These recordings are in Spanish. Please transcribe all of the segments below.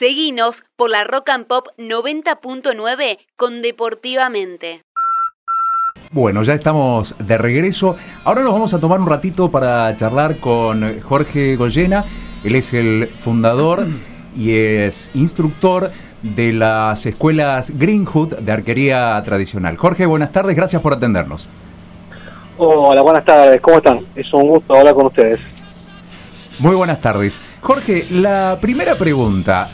Seguinos por la Rock and Pop 90.9 con Deportivamente. Bueno, ya estamos de regreso. Ahora nos vamos a tomar un ratito para charlar con Jorge Goyena. Él es el fundador y es instructor de las escuelas Greenwood de arquería tradicional. Jorge, buenas tardes, gracias por atendernos. Hola, buenas tardes, ¿cómo están? Es un gusto hablar con ustedes. Muy buenas tardes. Jorge, la primera pregunta.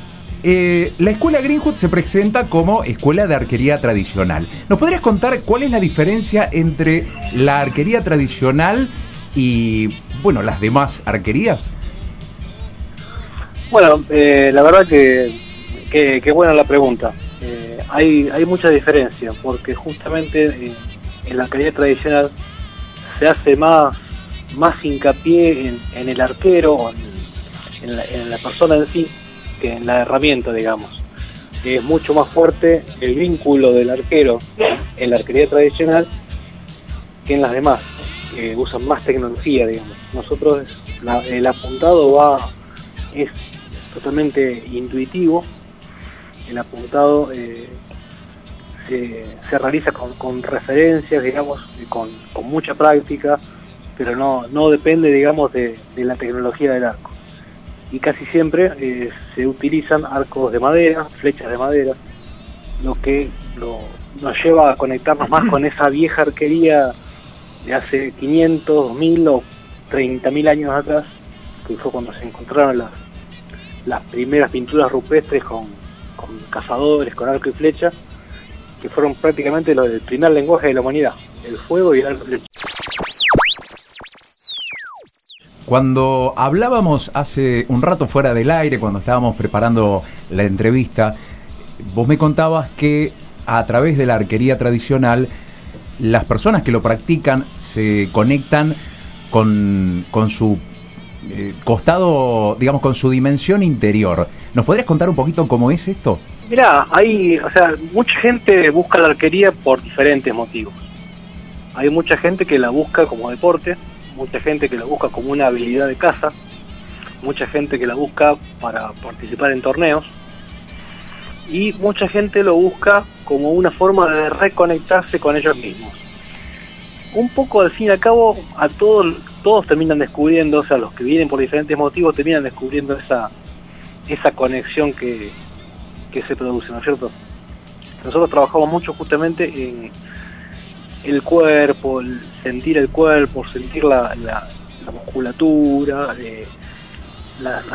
Eh, la escuela Greenwood se presenta como escuela de arquería tradicional. ¿Nos podrías contar cuál es la diferencia entre la arquería tradicional y, bueno, las demás arquerías? Bueno, eh, la verdad que, que, buena la pregunta. Eh, hay, hay mucha diferencia porque justamente en la arquería tradicional se hace más, más hincapié en, el arquero, en, en, la, persona en sí, que en la herramienta, digamos. Es mucho más fuerte el vínculo del arquero en la arquería tradicional que en las demás, que usan más tecnología, digamos. Nosotros, el apuntado va, es totalmente intuitivo, el apuntado eh, se, realiza con, referencias, digamos, con, mucha práctica, pero no, no depende, digamos, de, la tecnología del arco. Y casi siempre eh, se utilizan arcos de madera, flechas de madera, lo que nos lleva a conectarnos más con esa vieja arquería de hace 500, 2000 o 30.000 años atrás, que fue cuando se encontraron las, las primeras pinturas rupestres con, con cazadores, con arco y flecha, que fueron prácticamente los del primer lenguaje de la humanidad, el fuego y el Cuando hablábamos hace un rato fuera del aire, cuando estábamos preparando la entrevista, vos me contabas que a través de la arquería tradicional, las personas que lo practican se conectan con, con su eh, costado, digamos, con su dimensión interior. ¿Nos podrías contar un poquito cómo es esto? Mira, hay, o sea, mucha gente busca la arquería por diferentes motivos. Hay mucha gente que la busca como deporte, mucha gente que la busca como una habilidad de caza, mucha gente que la busca para participar en torneos y mucha gente lo busca como una forma de reconectarse con ellos mismos. Un poco al fin y al cabo a todos todos terminan descubriendo, o sea, los que vienen por diferentes motivos terminan descubriendo esa esa conexión que, que se produce, ¿no es cierto? Nosotros trabajamos mucho justamente en el cuerpo, el sentir el cuerpo, sentir la, la, musculatura, eh,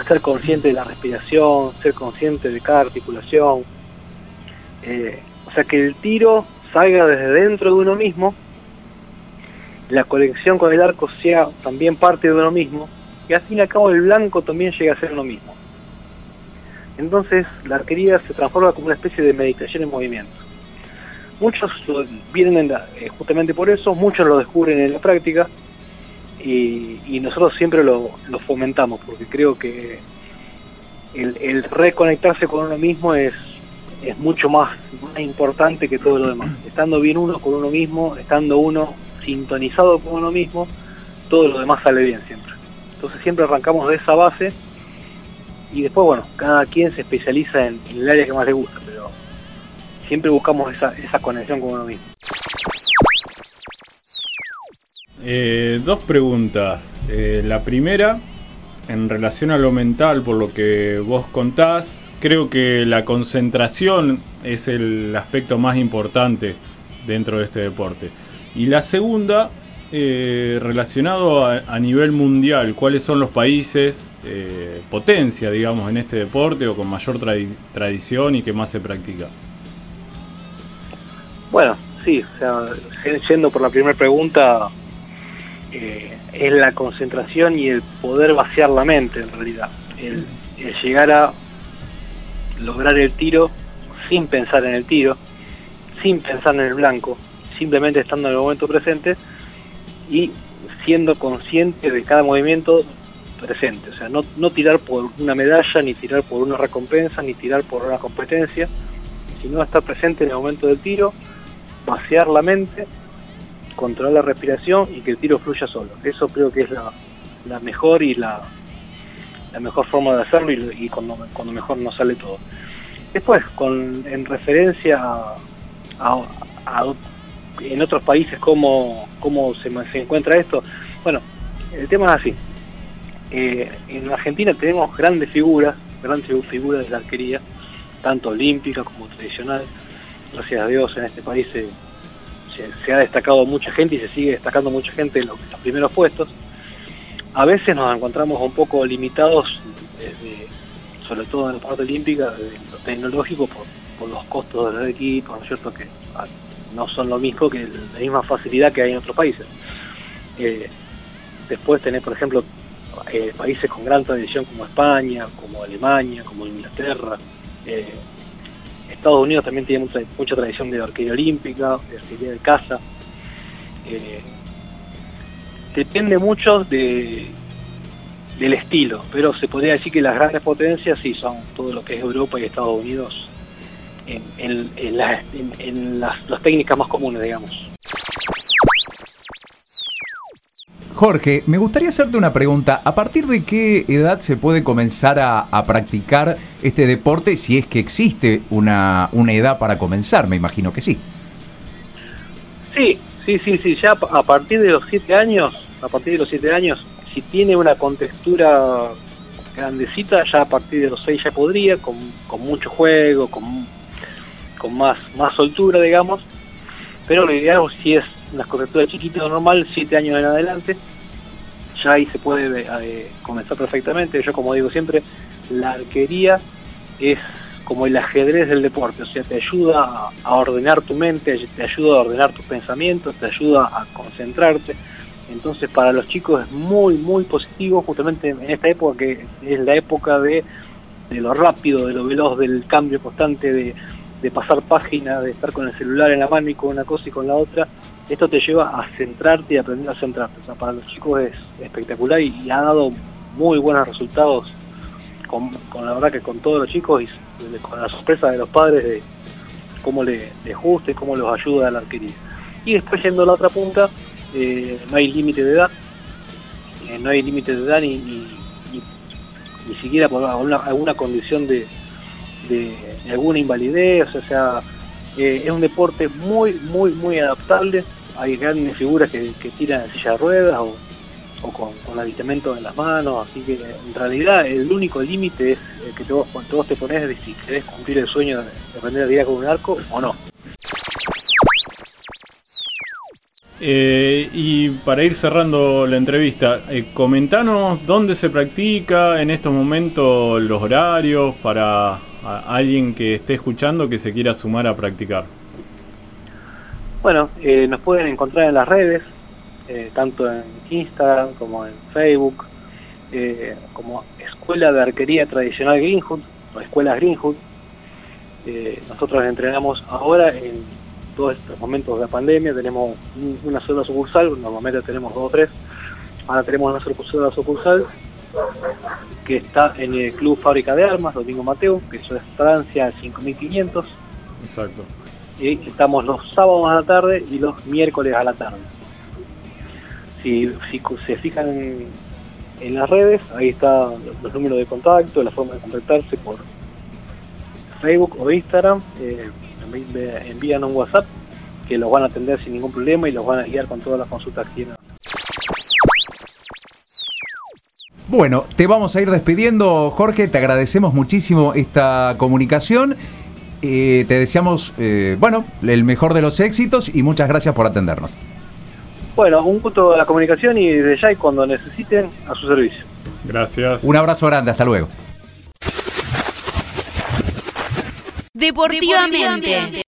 ser consciente de la respiración, ser consciente de cada articulación. Eh, o sea, que el tiro salga desde dentro de uno mismo, la conexión con el arco sea también parte de uno mismo, y al fin y al cabo el blanco también llega a ser uno mismo. Entonces la arquería se transforma como una especie de meditación en movimiento. Muchos vienen eh, justamente por eso, muchos lo descubren en la práctica y, nosotros siempre lo, fomentamos porque creo que el, reconectarse con uno mismo es, es mucho más, importante que todo lo demás. Estando bien uno con uno mismo, estando uno sintonizado con uno mismo, todo lo demás sale bien siempre. Entonces siempre arrancamos de esa base y después, bueno, cada quien se especializa en, el área que más le gusta, pero siempre buscamos esa, esa conexión con uno mismo. Eh, dos preguntas. Eh, la primera, en relación a lo mental, por lo que vos contás, creo que la concentración es el aspecto más importante dentro de este deporte. Y la segunda, eh, relacionado a, nivel mundial, ¿cuáles son los países eh, potencia, digamos, en este deporte o con mayor tradición y que más se practica? Sí, o sea, yendo por la primera pregunta, eh, es la concentración y el poder vaciar la mente en realidad. El, llegar a lograr el tiro sin pensar en el tiro, sin pensar en el blanco, simplemente estando en el momento presente y siendo consciente de cada movimiento presente. O sea, no tirar por una medalla, ni tirar por una recompensa, ni tirar por una competencia, sino estar presente en el momento del tiro, vaciar la mente, controlar la respiración y que el tiro fluya solo. Eso creo que es la, mejor y la, mejor forma de hacerlo y, cuando, cuando mejor nos sale todo. Después, en referencia a, en otros países cómo, cómo se, se encuentra esto, bueno, el tema es así. Eh, en Argentina tenemos grandes figuras, grandes figuras de la arquería, tanto olímpica como tradicional. Gracias a Dios en este país se, ha destacado mucha gente y se sigue destacando mucha gente en los, primeros puestos. A veces nos encontramos un poco limitados, sobre todo en la parte olímpica, de lo tecnológico por, los costos del equipo, ¿no es cierto? Que ah, no son lo mismo que la misma facilidad que hay en otros países. Eh, después tenés, por ejemplo, eh, países con gran tradición como España, como Alemania, como Inglaterra. Eh, Estados Unidos también tiene mucha, tradición de arquería olímpica, de arquería de caza. Eh, depende mucho de, del estilo, pero se podría decir que las grandes potencias sí son todo lo que es Europa y Estados Unidos en, las técnicas más comunes, digamos. Jorge, me gustaría hacerte una pregunta. ¿A partir de qué edad se puede comenzar a, practicar este deporte si es que existe una, edad para comenzar? Me imagino que sí. Sí, sí, sí, sí. Ya a partir de los siete años, a partir de los siete años, si tiene una contextura grandecita, ya a partir de los seis ya podría, con, mucho juego, con, con más, más soltura, digamos. Pero lo ideal si es una contextura chiquita normal, siete años en adelante ya ahí se puede eh, comenzar perfectamente. Yo como digo siempre, la arquería es como el ajedrez del deporte, o sea, te ayuda a, ordenar tu mente, te ayuda a ordenar tus pensamientos, te ayuda a concentrarte. Entonces para los chicos es muy, muy positivo justamente en esta época que es la época de, de lo rápido, de lo veloz, del cambio constante, de, de pasar páginas, de estar con el celular en la mano y con una cosa y con la otra esto te lleva a centrarte y aprender a centrarte. O sea, para los chicos es espectacular y, ha dado muy buenos resultados con, la verdad que con todos los chicos y con la sorpresa de los padres de cómo les gusta y cómo los ayuda a la arquería. Y después yendo a la otra punta, eh, no hay límite de edad, eh, no hay límite de edad ni, ni, siquiera por alguna, condición de, de, alguna invalidez, o sea, eh, es un deporte muy, muy, muy adaptable hay grandes figuras que, tiran en silla de ruedas o, con, con, aditamento en las manos, así que en realidad el único límite es el que vos, cuando vos te pones de si querés cumplir el sueño de, aprender a tirar con un arco o no. Eh, y para ir cerrando la entrevista, eh, comentanos dónde se practica en estos momentos los horarios para alguien que esté escuchando que se quiera sumar a practicar. Bueno, eh, nos pueden encontrar en las redes, eh, tanto en Instagram como en Facebook, eh, como Escuela de Arquería Tradicional Greenhood o Escuelas Greenhood. nosotros entrenamos ahora en todos estos momentos de la pandemia, tenemos una sola sucursal, normalmente tenemos dos o tres, ahora tenemos una sola sucursal que está en el Club Fábrica de Armas, Domingo Mateo, que eso es Francia 5500. Exacto estamos los sábados a la tarde y los miércoles a la tarde. Si, se fijan en, las redes, ahí están los números de contacto, la forma de contactarse por Facebook o Instagram, eh, envían un WhatsApp que los van a atender sin ningún problema y los van a guiar con todas las consultas que tienen. Bueno, te vamos a ir despidiendo, Jorge. Te agradecemos muchísimo esta comunicación te deseamos, eh, bueno, el mejor de los éxitos y muchas gracias por atendernos. Bueno, un gusto de la comunicación y desde ya y cuando necesiten a su servicio. Gracias. Un abrazo grande, hasta luego. Deportivamente.